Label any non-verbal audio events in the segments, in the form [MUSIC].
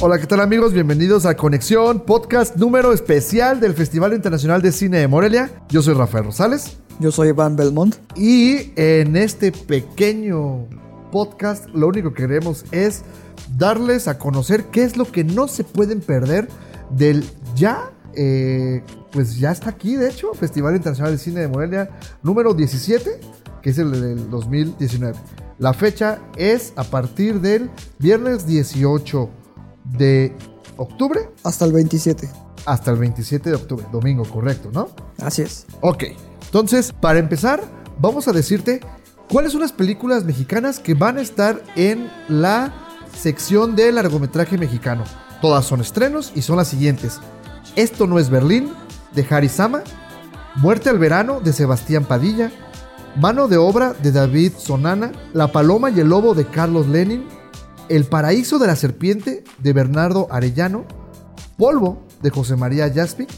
Hola, ¿qué tal amigos? Bienvenidos a Conexión, podcast número especial del Festival Internacional de Cine de Morelia. Yo soy Rafael Rosales Yo soy Iván Belmont. y en este pequeño podcast lo único que queremos es darles a conocer qué es lo que no se pueden perder del ya, eh, pues ya está aquí de hecho, Festival Internacional de Cine de Morelia número 17, que es el del 2019. La fecha es a partir del viernes 18 de octubre Hasta el 27. hasta el 27 de octubre, domingo, correcto, ¿no? Así es. Ok, entonces, para empezar, vamos a decirte cuáles son las películas mexicanas que van a estar en la sección de largometraje mexicano. Todas son estrenos y son las siguientes. Esto no es Berlín, de Harry Sama. Muerte al verano, de Sebastián Padilla. Mano de obra, de David Sonana. La paloma y el lobo, de Carlos Lenin. El paraíso de la serpiente, de Bernardo Arellano. Polvo, de José María Jaspic.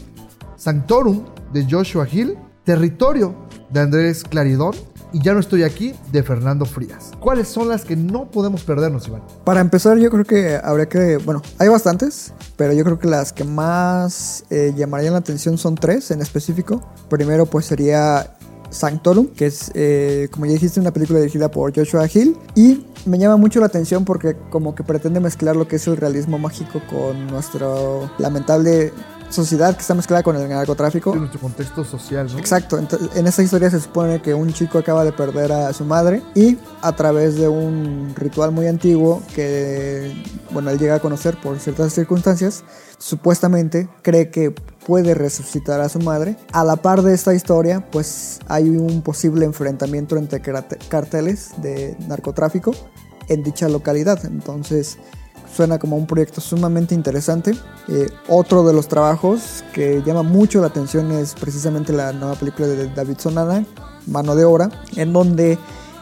Sanctorum, de Joshua Hill. Territorio, de Andrés Claridón. Y Ya no estoy aquí, de Fernando Frías. ¿Cuáles son las que no podemos perdernos, Iván? Para empezar, yo creo que habría que. Bueno, hay bastantes, pero yo creo que las que más eh, llamarían la atención son tres en específico. Primero, pues sería Sanctorum, que es, eh, como ya dijiste, una película dirigida por Joshua Hill. Y me llama mucho la atención porque, como que pretende mezclar lo que es el realismo mágico con nuestro lamentable sociedad que está mezclada con el narcotráfico. En nuestro contexto social, ¿no? Exacto, en esta historia se supone que un chico acaba de perder a su madre y a través de un ritual muy antiguo que, bueno, él llega a conocer por ciertas circunstancias, supuestamente cree que puede resucitar a su madre. A la par de esta historia, pues hay un posible enfrentamiento entre carteles de narcotráfico en dicha localidad. Entonces, suena como un proyecto sumamente interesante. Eh, otro de los trabajos que llama mucho la atención es precisamente la nueva película de David Sonana, Mano de Obra, en donde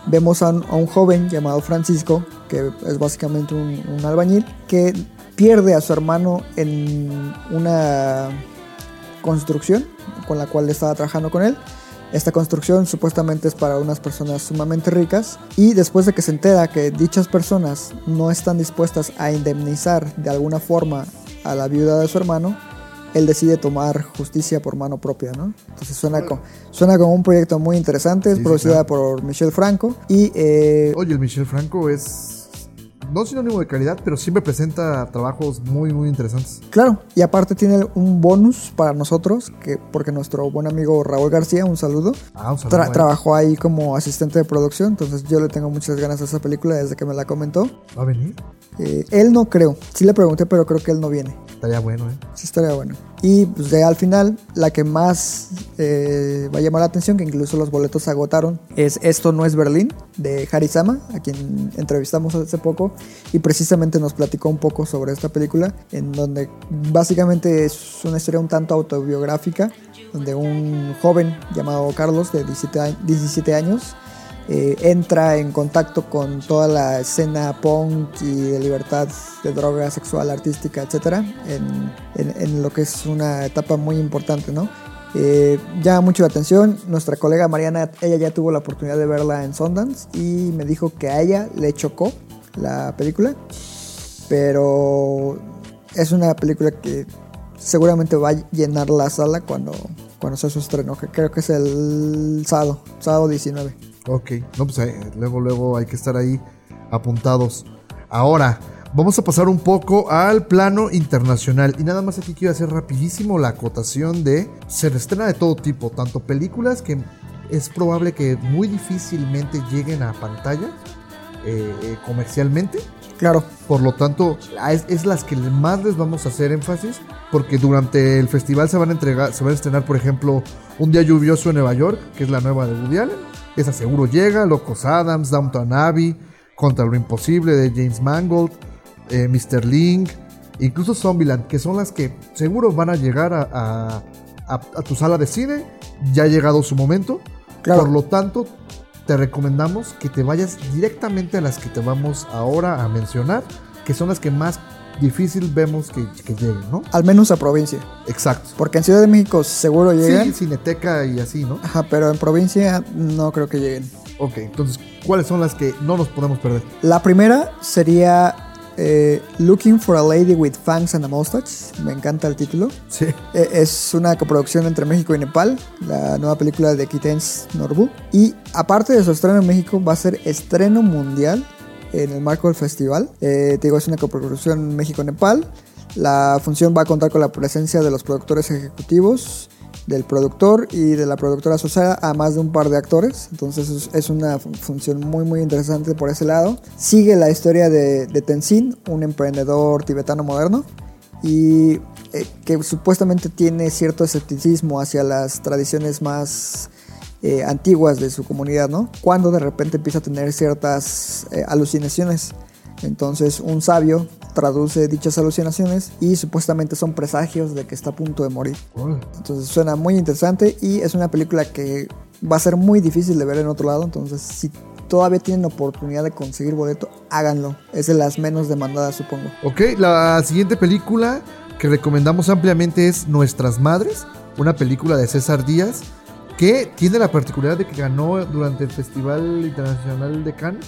vemos a un, joven llamado Francisco, que es básicamente un, un albañil, que pierde a su hermano en una construcción con la cual estaba trabajando con él. Esta construcción supuestamente es para unas personas sumamente ricas y después de que se entera que dichas personas no están dispuestas a indemnizar de alguna forma a la viuda de su hermano, él decide tomar justicia por mano propia, ¿no? Entonces suena, co- suena como un proyecto muy interesante, es Sí, sí, producida claro. por Michelle Franco y eh, Oye, el Michel Franco es no sinónimo de calidad, pero siempre presenta trabajos muy, muy interesantes. Claro, y aparte tiene un bonus para nosotros, que porque nuestro buen amigo Raúl García, un saludo, Ah, un saludo tra- a él. trabajó ahí como asistente de producción, entonces yo le tengo muchas ganas a esa película desde que me la comentó. ¿Va a venir? Eh, él no creo, sí le pregunté, pero creo que él no viene. Estaría bueno, ¿eh? Sí estaría bueno. Y pues al final, la que más eh, va a llamar la atención, que incluso los boletos se agotaron, es Esto no es Berlín, de Harry Sama, a quien entrevistamos hace poco, y precisamente nos platicó un poco sobre esta película, en donde básicamente es una historia un tanto autobiográfica, donde un joven llamado Carlos, de 17 a- 17 años, eh, entra en contacto con toda la escena punk y de libertad de droga sexual, artística, etcétera, en, lo que es una etapa muy importante, ¿no? Eh, llama mucho la atención. Nuestra colega Mariana, ella ya tuvo la oportunidad de verla en Sundance y me dijo que a ella le chocó la película, pero es una película que seguramente va a llenar la sala cuando, cuando sea su estreno, creo que es el sábado, sábado 19. Ok, no, pues eh, luego, luego hay que estar ahí apuntados. Ahora, vamos a pasar un poco al plano internacional. Y nada más aquí quiero hacer rapidísimo la acotación de se estrena de todo tipo, tanto películas que es probable que muy difícilmente lleguen a pantalla eh, eh, comercialmente. Claro, Por lo tanto, es, es las que más les vamos a hacer énfasis, porque durante el festival se van a entregar, se van a estrenar, por ejemplo, Un día lluvioso en Nueva York, que es la nueva de Woody Allen. Esa seguro llega, Locos Adams, Downton Abbey, Contra lo Imposible de James Mangold, eh, Mr. Link, incluso Zombieland, que son las que seguro van a llegar a, a- a- a tu sala de cine. Ya ha llegado su momento. Claro. Por lo tanto, te recomendamos que te vayas directamente a las que te vamos ahora a mencionar, que son las que más difícil vemos que, que lleguen, ¿no? Al menos a provincia. Exacto. Porque en Ciudad de México seguro llegan. Sí, Cineteca y así, ¿no? Ajá, pero en provincia no creo que lleguen. Ok, entonces, ¿cuáles son las que no nos podemos perder? La primera sería eh, Looking for a Lady with Fangs and a Mustache. Me encanta el título. Sí. Eh, Es una coproducción entre México y Nepal, la nueva película de Kitens Norbu. Y aparte de su estreno en México, va a ser estreno mundial en el marco del festival. Eh, digo, es una coproducción México-Nepal. La función va a contar con la presencia de los productores ejecutivos, del productor y de la productora asociada, además de un par de actores. Entonces es, una fu- función muy muy interesante por ese lado. Sigue la historia de, de Tenzin, un emprendedor tibetano moderno y eh, que supuestamente tiene cierto escepticismo hacia las tradiciones más eh, antiguas de su comunidad, ¿no? Cuando de repente empieza a tener ciertas eh, alucinaciones. Entonces un sabio traduce dichas alucinaciones y supuestamente son presagios de que está a punto de morir. Entonces suena muy interesante y es una película que va a ser muy difícil de ver en otro lado. Entonces si todavía tienen oportunidad de conseguir boleto, háganlo. Es de las menos demandadas, supongo. Ok, la siguiente película que recomendamos ampliamente es Nuestras Madres, una película de César Díaz que tiene la particularidad de que ganó durante el Festival Internacional de Cannes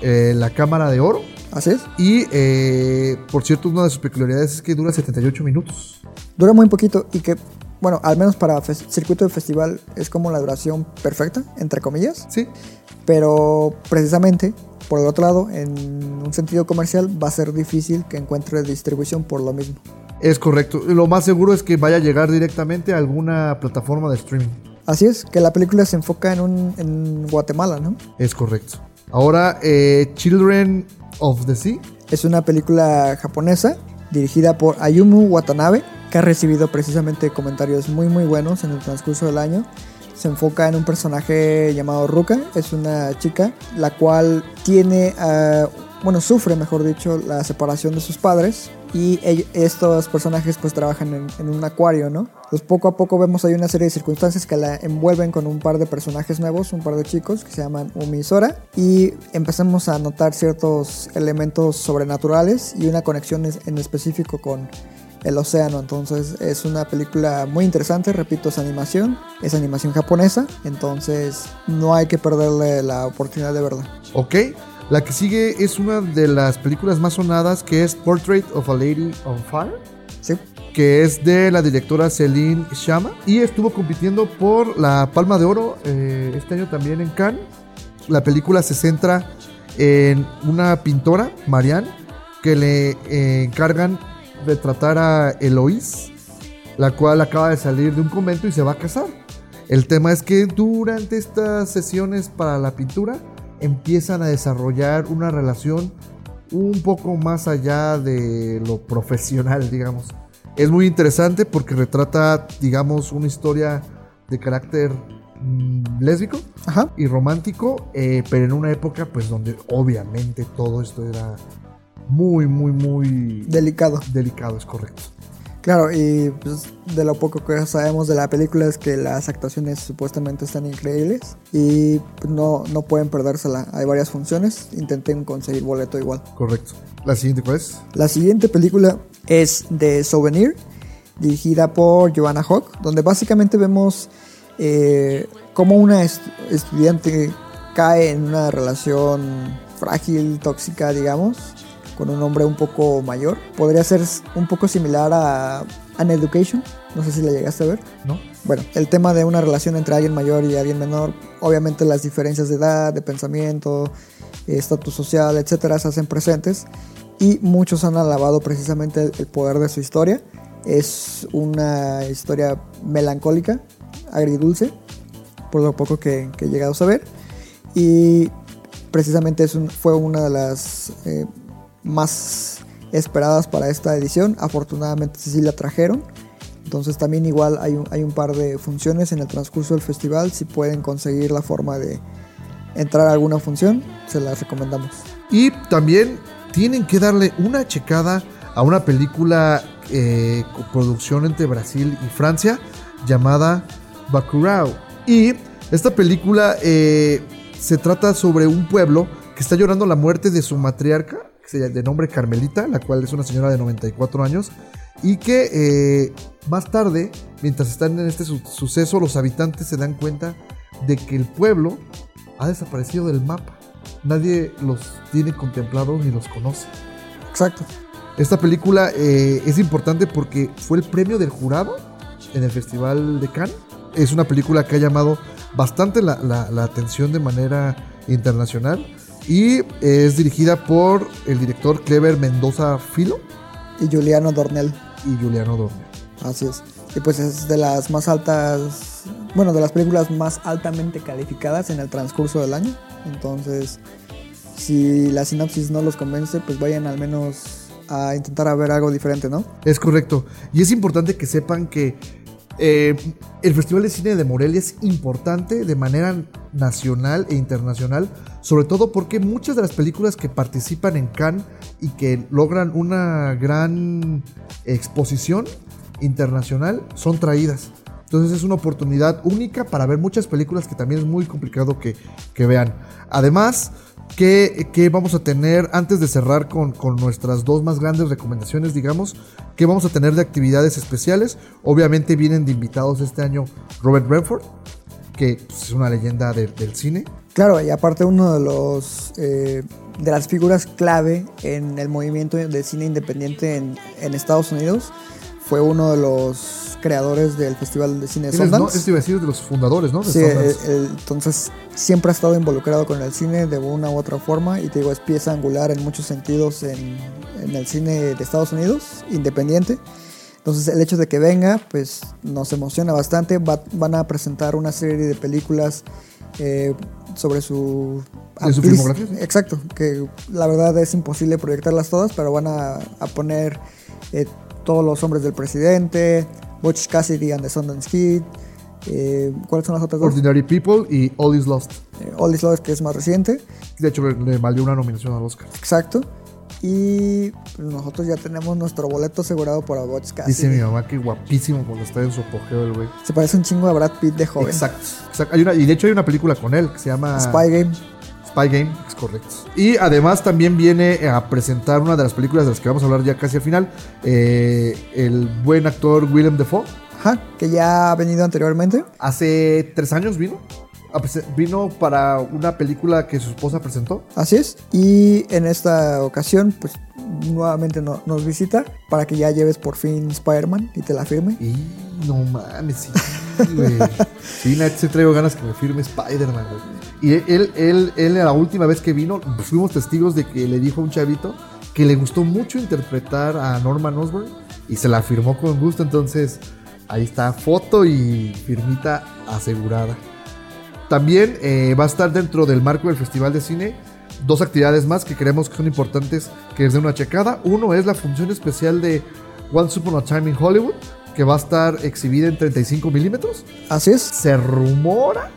eh, la Cámara de Oro. Así es. Y, eh, por cierto, una de sus peculiaridades es que dura 78 minutos. Dura muy poquito y que, bueno, al menos para circuito de festival es como la duración perfecta, entre comillas. Sí, Pero precisamente, por el otro lado, en un sentido comercial, va a ser difícil que encuentre distribución por lo mismo. es correcto. Lo más seguro es que vaya a llegar directamente a alguna plataforma de streaming. Así es, que la película se enfoca en, un, en Guatemala, ¿no? Es correcto. Ahora, eh, Children of the Sea. Es una película japonesa dirigida por Ayumu Watanabe, que ha recibido precisamente comentarios muy muy buenos en el transcurso del año. Se enfoca en un personaje llamado Ruka, es una chica la cual tiene, ah, bueno, sufre mejor dicho, la separación de sus padres y estos personajes pues trabajan en, un acuario, ¿no? Pues poco a poco vemos hay una serie de circunstancias que la envuelven con un par de personajes nuevos, un par de chicos que se llaman Umi Sora y empezamos a notar ciertos elementos sobrenaturales y una conexión en específico con el océano. Entonces es una película muy interesante, repito, es animación, es animación japonesa, entonces no hay que perderle la oportunidad de verla. Ok. La que sigue es una de las películas más sonadas que es Portrait of a Lady on Fire. Sí, que es de la directora Celine Chama y estuvo compitiendo por la Palma de Oro eh, este año también en Cannes. La película se centra en una pintora, Marianne, que le eh, encargan retratar a Eloís, la cual acaba de salir de un convento y se va a casar. El tema es que durante estas sesiones para la pintura empiezan a desarrollar una relación un poco más allá de lo profesional, digamos. Es muy interesante porque retrata, digamos, una historia de carácter mm, lésbico ajá. y romántico, eh, pero en una época pues donde obviamente todo esto era muy, muy, muy Delicado. delicado, es correcto. Claro, y pues, de lo poco que sabemos de la película es que las actuaciones supuestamente están increíbles y pues, no, no pueden perdérsela. Hay varias funciones, intenten conseguir boleto igual. Correcto. La siguiente, ¿cuál es? La siguiente película es The Souvenir, dirigida por Joanna Hawk, donde básicamente vemos eh, cómo una est- estudiante cae en una relación frágil, tóxica, digamos, con un hombre un poco mayor. Podría ser un poco similar a An Education, no sé si la llegaste a ver. ¿No? Bueno, el tema de una relación entre alguien mayor y alguien menor, obviamente las diferencias de edad, de pensamiento, estatus social, etcétera, se hacen presentes y muchos han alabado precisamente el, el poder de su historia. Es una historia melancólica, agridulce, por lo poco que, que he llegado a saber. Y precisamente es un- fue una de las eh, más esperadas para esta edición. Afortunadamente sí la trajeron. Entonces también igual hay un, hay un par de funciones en el transcurso del festival. Si pueden conseguir la forma de, entrar a alguna función, se las recomendamos. Y también tienen que darle una checada a una película eh, coproducción entre Brasil y Francia llamada Bacurau. Y esta película eh, se trata sobre un pueblo que está llorando la muerte de su matriarca, de nombre Carmelita, la cual es una señora de 94 años, y que eh, más tarde, mientras están en este su- suceso, los habitantes se dan cuenta de que el pueblo ha desaparecido del mapa. Nadie los tiene contemplados ni los conoce. Exacto. Esta película eh, es importante porque fue el premio del jurado en el Festival de Cannes. Es una película que ha llamado bastante la, la- la atención de manera internacional y es dirigida por el director Clever Mendoza Filo Y Juliano Dornell. y Juliano Dornel. Así es. Y pues es de las más altas, bueno, de las películas más altamente calificadas en el transcurso del año. Entonces, si la sinopsis no los convence, pues vayan al menos a intentar a ver algo diferente, ¿no? Es correcto. Y es importante que sepan que eh, el Festival de Cine de Morelia es importante de manera nacional e internacional, sobre todo porque muchas de las películas que participan en Cannes y que logran una gran exposición internacional son traídas. Entonces es una oportunidad única para ver muchas películas que también es muy complicado que, que vean. Además, que vamos a tener, antes de cerrar con, con nuestras dos más grandes recomendaciones, digamos, que vamos a tener de actividades especiales. Obviamente vienen de invitados este año Robert Redford, que pues, es una leyenda de- del cine. Claro, y aparte uno de los eh, de las figuras clave en el movimiento de cine independiente en, en Estados Unidos fue uno de los creadores del Festival de Cine de ¿no? Sundance. Iba a decir de los fundadores, ¿no? De Sí, Sundance. eh, eh, entonces siempre ha estado involucrado con el cine de una u otra forma y te digo, es pieza angular en muchos sentidos en, en el cine de Estados Unidos, independiente. Entonces el hecho de que venga, pues nos emociona bastante. Va- van a presentar una serie de películas eh, sobre su... De su filmografía. Exacto, que la verdad es imposible proyectarlas todas, pero van a, a poner eh, todos los hombres del presidente, Butch Cassidy and the Sundance Kid. eh, ¿Cuáles son las otras dos? Ordinary People y All Is Lost. Eh, All Is Lost, que es más reciente. De hecho, le, valió una nominación al Oscar. Exacto. Y pues, nosotros ya tenemos nuestro boleto asegurado para Butch Cassidy. Dice mi mamá que guapísimo cuando está en su apogeo el güey. Se parece un chingo a Brad Pitt de joven. Exacto, exacto. Hay una, y de hecho hay una película con él que se llama Spy Game. Spy Game, es correcto. Y además también viene a presentar una de las películas de las que vamos a hablar ya casi al final, eh, el buen actor Willem Dafoe. Ajá, que ya ha venido anteriormente. Hace tres años vino. Vino para una película que su esposa presentó. Así es. Y en esta ocasión, pues nuevamente no- nos visita para que ya lleves por fin Spider-Man y te la firme. Y no mames, sí, güey. [LAUGHS] Sí, sí traigo ganas que me firme Spider-Man, güey. Y él, él, él, la última vez que vino, fuimos testigos de que le dijo a un chavito que le gustó mucho interpretar a Norman Osborn y se la firmó con gusto. Entonces, ahí está, foto y firmita asegurada. También eh, va a estar dentro del marco del Festival de Cine dos actividades más que creemos que son importantes que es de una checada. Uno es la función especial de Once Upon a Time in Hollywood, que va a estar exhibida en 35 milímetros. Así es. Se rumora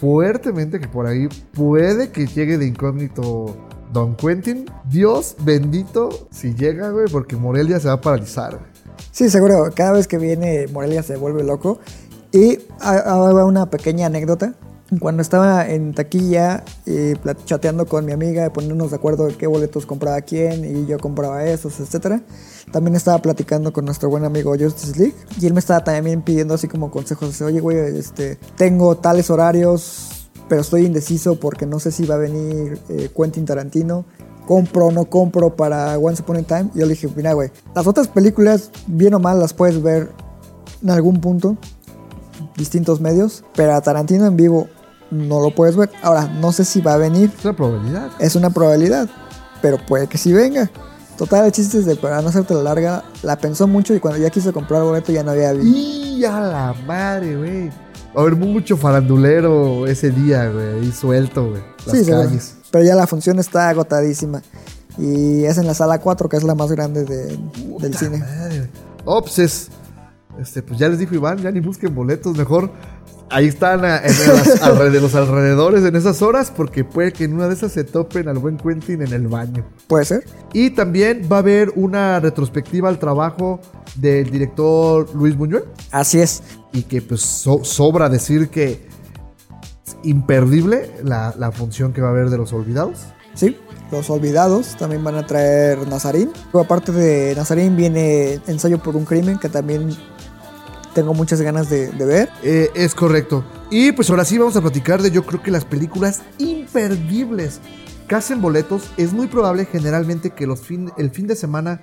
fuertemente que por ahí puede que llegue de incógnito Don Quentin. Dios bendito si llega, güey, porque Morelia se va a paralizar. Sí, seguro. Cada vez que viene Morelia se vuelve loco. Y hago una pequeña anécdota. Cuando estaba en taquilla, eh, chateando con mi amiga, poniéndonos de acuerdo de qué boletos compraba quién y yo compraba esos, etcétera. También estaba platicando con nuestro buen amigo Justice League y él me estaba también pidiendo así como consejos. Dice, Oye, güey, este, tengo tales horarios, pero estoy indeciso porque no sé si va a venir eh, Quentin Tarantino. Compro o no compro para Once Upon a Time. Y yo le dije, mira, güey, las otras películas, bien o mal, las puedes ver en algún punto distintos medios, pero a Tarantino en vivo no lo puedes ver. Ahora, no sé si va a venir, Es una probabilidad. es una probabilidad, pero puede que sí venga. Total, el chiste es de para no hacerte la larga, la pensó mucho y cuando ya quiso comprar boleto ya no había vi- Y a la madre, güey. Va a haber mucho farandulero ese día, güey. Ahí suelto, güey. Sí, calles. Pero ya la función está agotadísima. Y es en la sala 4, que es la más grande de- del cine. madre, güey. Oh, pues es- Este, pues ya les dijo Iván, ya ni busquen boletos, mejor ahí están a- en las [LAUGHS] los alrededores en esas horas porque puede que en una de esas se topen al buen Quentin en el baño. Puede ser. Y también va a haber una retrospectiva al trabajo del director Luis Buñuel Así es. y que pues so- sobra decir que es imperdible la, la función que va a haber de los olvidados. Sí. Los olvidados también van a traer Nazarín. Aparte de Nazarín viene Ensayo por un crimen que también tengo muchas ganas de, de ver. Eh, es correcto. Y pues ahora sí vamos a platicar de yo creo que las películas imperdibles que hacen boletos. Es muy probable generalmente que los fin, el fin de semana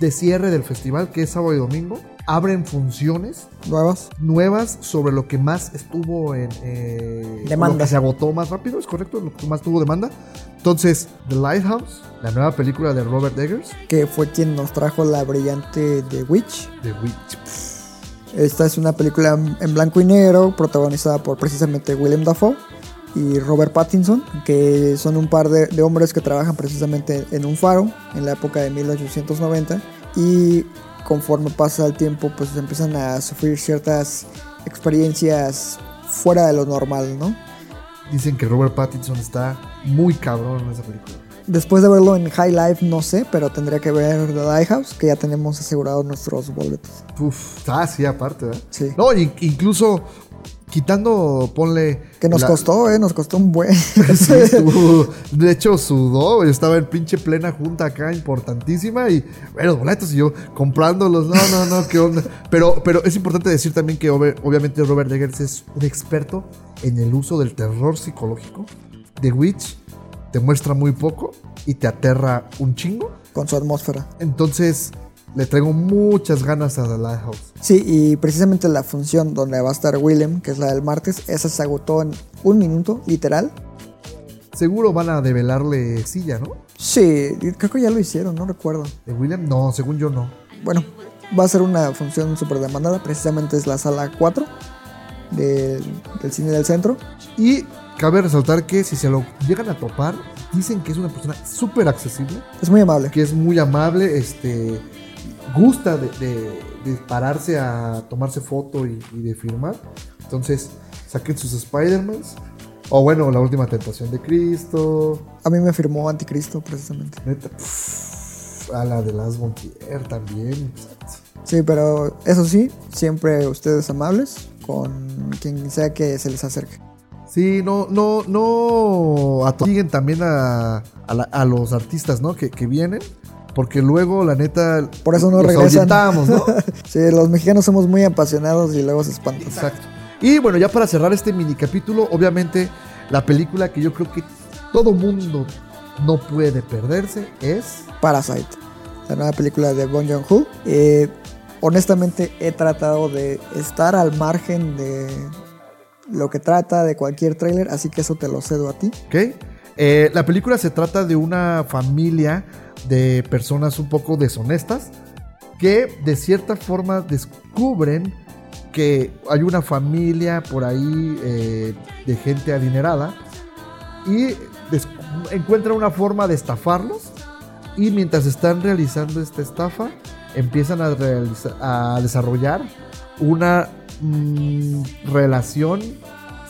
de cierre del festival, que es sábado y domingo, abren funciones Nuevas. nuevas sobre lo que más estuvo en... eh, Demanda. Lo que se agotó más rápido, es correcto, lo que más tuvo demanda. Entonces, The Lighthouse, la nueva película de Robert Eggers, que fue quien nos trajo la brillante The Witch. The Witch. Esta es una película en blanco y negro protagonizada por precisamente Willem Dafoe y Robert Pattinson, que son un par de, de hombres que trabajan precisamente en un faro en la época de 1890 y conforme pasa el tiempo pues empiezan a sufrir ciertas experiencias fuera de lo normal, ¿no? Dicen que Robert Pattinson está muy cabrón en esa película. Después de verlo en High Life no sé, pero tendría que ver The Lighthouse, que ya tenemos asegurados nuestros boletos. Uf, ah, sí, aparte, ¿verdad? Sí. No, in- incluso quitando, ponle. Que nos la- costó, ¿eh? Nos costó un buen. [LAUGHS] Sí, [LAUGHS] de hecho, sudó. Yo estaba en pinche plena junta acá, importantísima. Y, bueno, boletos y yo comprándolos. No, no, no, qué onda. Pero, pero es importante decir también que, ob- obviamente, Robert Eggers es un experto en el uso del terror psicológico. The Witch te muestra muy poco y te aterra un chingo. con su atmósfera. Entonces, le traigo muchas ganas a The Lighthouse. Sí, y precisamente la función donde va a estar Willem, que es la del martes, esa se agotó en un minuto, literal. Seguro van a develarle silla, ¿no? Sí, creo que ya lo hicieron, no recuerdo. De William, no, según yo no. Bueno, va a ser una función súper demandada, precisamente es la sala 4 del, del cine del centro. Y cabe resaltar que si se lo llegan a topar, dicen que es una persona súper accesible, Es muy amable. que es muy amable, este, gusta de, de- de pararse a tomarse foto y, y de firmar. Entonces, saquen sus Spider-Mans. O bueno, la última tentación de Cristo. A mí me firmó Anticristo, precisamente. Neta, pff, a la de Las Montier también. Sí, pero eso sí, siempre ustedes amables con quien sea que se les acerque. Sí, no, no, no asiguen también a, a, la- a los artistas, ¿no? Que, que vienen. Porque luego, la neta, Por eso no los regresan. ¿no? [LAUGHS] Sí, los mexicanos somos muy apasionados y luego se espantan. Exacto. Y bueno, ya para cerrar este mini capítulo, obviamente, la película que yo creo que todo mundo no puede perderse es. Parasite, la nueva película de Bong Joon-ho. Eh, honestamente he tratado de estar al margen de lo que trata de cualquier tráiler, así que eso te lo cedo a ti. ¿Ok? Eh, la película se trata de una familia de personas un poco deshonestas que de cierta forma descubren que hay una familia por ahí eh, de gente adinerada y encuentran una forma de estafarlos y mientras están realizando esta estafa empiezan a, a desarrollar una mm, relación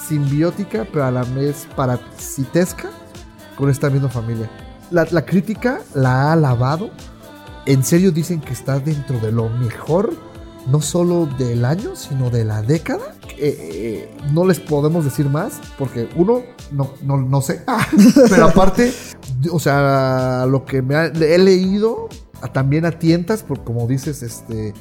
simbiótica pero a la vez parasitesca con esta misma familia. La, crítica la ha alabado. En serio dicen que está dentro de lo mejor, no solo del año, sino de la década. Eh, eh, no les podemos decir más, porque uno, no, no, no sé. [LAUGHS] Pero aparte, o sea, lo que me he leído, también a tientas, por como dices, este...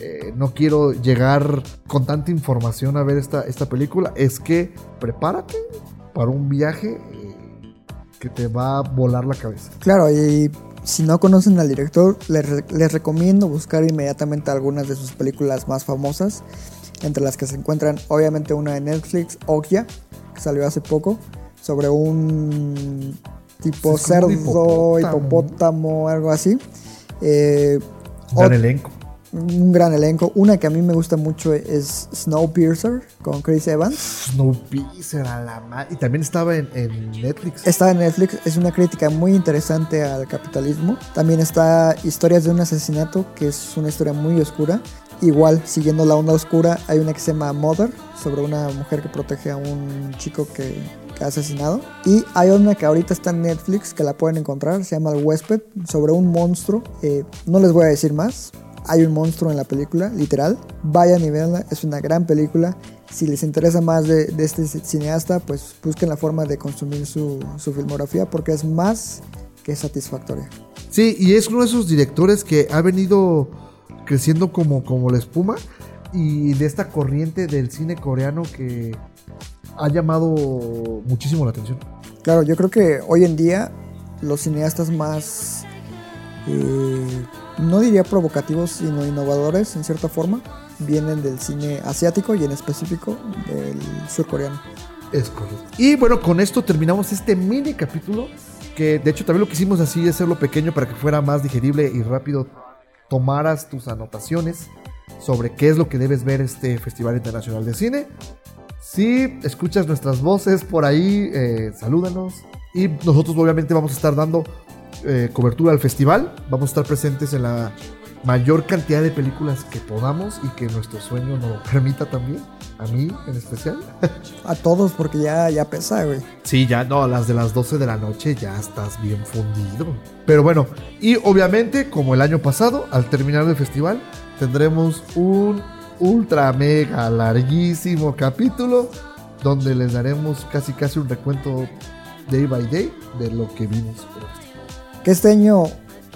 eh, no quiero llegar con tanta información a ver esta, esta película. Es que prepárate para un viaje eh, que te va a volar la cabeza. Claro, y si no conocen al director, les, les recomiendo buscar inmediatamente algunas de sus películas más famosas, entre las que se encuentran obviamente una de Netflix, Okja, que salió hace poco, sobre un tipo cerdo, hipopótamo. hipopótamo, algo así. Eh, gran elenco. Un gran elenco. Una que a mí me gusta mucho es Snowpiercer con Chris Evans. Snowpiercer a la madre. Y también estaba en, en Netflix. Está en Netflix, es una crítica muy interesante al capitalismo. También está Historias de un asesinato, que es una historia muy oscura. Igual, siguiendo la onda oscura, hay una que se llama Mother, sobre una mujer que protege a un chico que, que ha asesinado. Y hay una que ahorita está en Netflix, que la pueden encontrar, se llama El Huésped, sobre un monstruo. Eh, no les voy a decir más, hay un monstruo en la película, literal. Vayan y veanla, es una gran película. Si les interesa más de, de este cineasta, pues busquen la forma de consumir su, su filmografía porque es más que satisfactoria. Sí, y es uno de esos directores que ha venido creciendo como, como la espuma y de esta corriente del cine coreano que ha llamado muchísimo la atención. Claro, yo creo que hoy en día los cineastas más, eh, no diría provocativos, sino innovadores en cierta forma, vienen del cine asiático y en específico del surcoreano. Es correcto. Y bueno, con esto terminamos este mini capítulo, que de hecho también lo que hicimos así, hacerlo pequeño para que fuera más digerible y rápido tomaras tus anotaciones sobre qué es lo que debes ver este Festival Internacional de Cine. Si escuchas nuestras voces por ahí, eh, salúdanos. Y nosotros obviamente vamos a estar dando eh, cobertura al festival. Vamos a estar presentes en la mayor cantidad de películas que podamos y que nuestro sueño nos lo permita también. A mí en especial. A todos, porque ya, ya pesa, güey. Sí, ya no, a las de las 12 de la noche ya estás bien fundido. Pero bueno, y obviamente, como el año pasado, al terminar el festival, tendremos un ultra mega larguísimo capítulo donde les daremos casi casi un recuento day by day de lo que vimos. Que este año,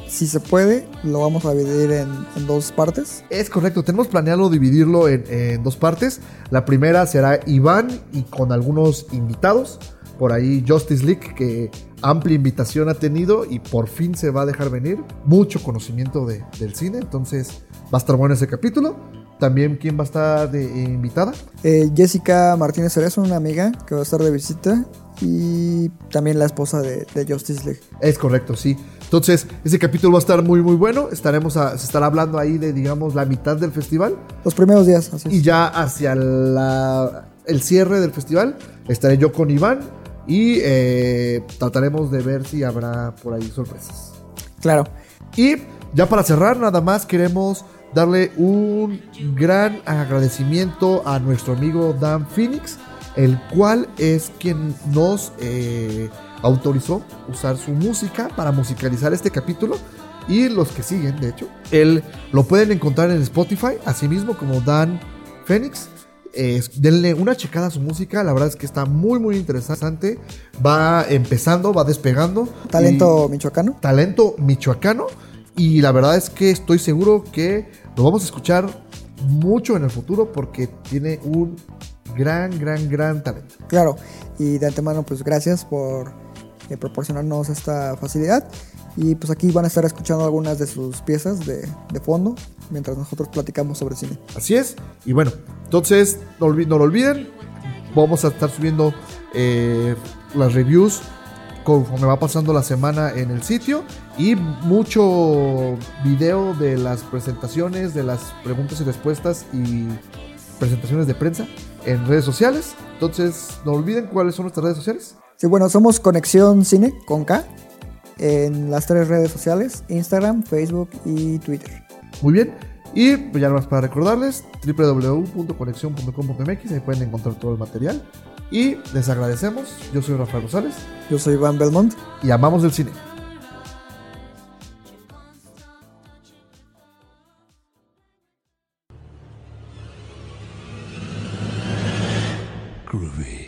si se puede, lo vamos a dividir en, en dos partes. Es correcto, tenemos planeado dividirlo en, en, dos partes. La primera será Iván y con algunos invitados. Por ahí Justice League, que amplia invitación ha tenido y por fin se va a dejar venir. Mucho conocimiento de, del cine, entonces va a estar bueno ese capítulo. También, ¿quién va a estar de eh, invitada? Eh, Jessica Martínez Cerezo, una amiga que va a estar de visita. Y también la esposa de, de, Justice League. Es correcto, sí. Entonces, ese capítulo va a estar muy, muy bueno. Estaremos a, se estará hablando ahí de, digamos, la mitad del festival. Los primeros días, así es. Y ya hacia la, el cierre del festival, estaré yo con Iván y eh, trataremos de ver si habrá por ahí sorpresas. Claro. Y ya para cerrar, nada más queremos darle un gran agradecimiento a nuestro amigo Dan Phoenix, el cual es quien nos eh, autorizó usar su música para musicalizar este capítulo y los que siguen, de hecho. Él lo pueden encontrar en Spotify, así mismo como Dan Phoenix. Eh, denle una checada a su música, la verdad es que está muy muy interesante. Va empezando, va despegando. Talento michoacano. Talento michoacano. Y la verdad es que estoy seguro que lo vamos a escuchar mucho en el futuro porque tiene un gran, gran, gran talento. Claro, y de antemano pues gracias por eh, proporcionarnos esta facilidad. Y pues aquí van a estar escuchando algunas de sus piezas de, de, fondo mientras nosotros platicamos sobre cine. Así es. Y bueno, entonces no lo olviden. Vamos a estar subiendo eh, las reviews conforme va pasando la semana en el sitio y mucho video de las presentaciones, de las preguntas y respuestas y presentaciones de prensa en redes sociales. Entonces, no olviden cuáles son nuestras redes sociales. Sí, bueno, somos Conexión Cine con K en las tres redes sociales, Instagram, Facebook y Twitter. Muy bien. Y pues ya más para recordarles, www.conexión.com.mx, ahí pueden encontrar todo el material. Y les agradecemos. Yo soy Rafael Rosales. Yo soy Iván Belmont. Y amamos el cine. Groovy.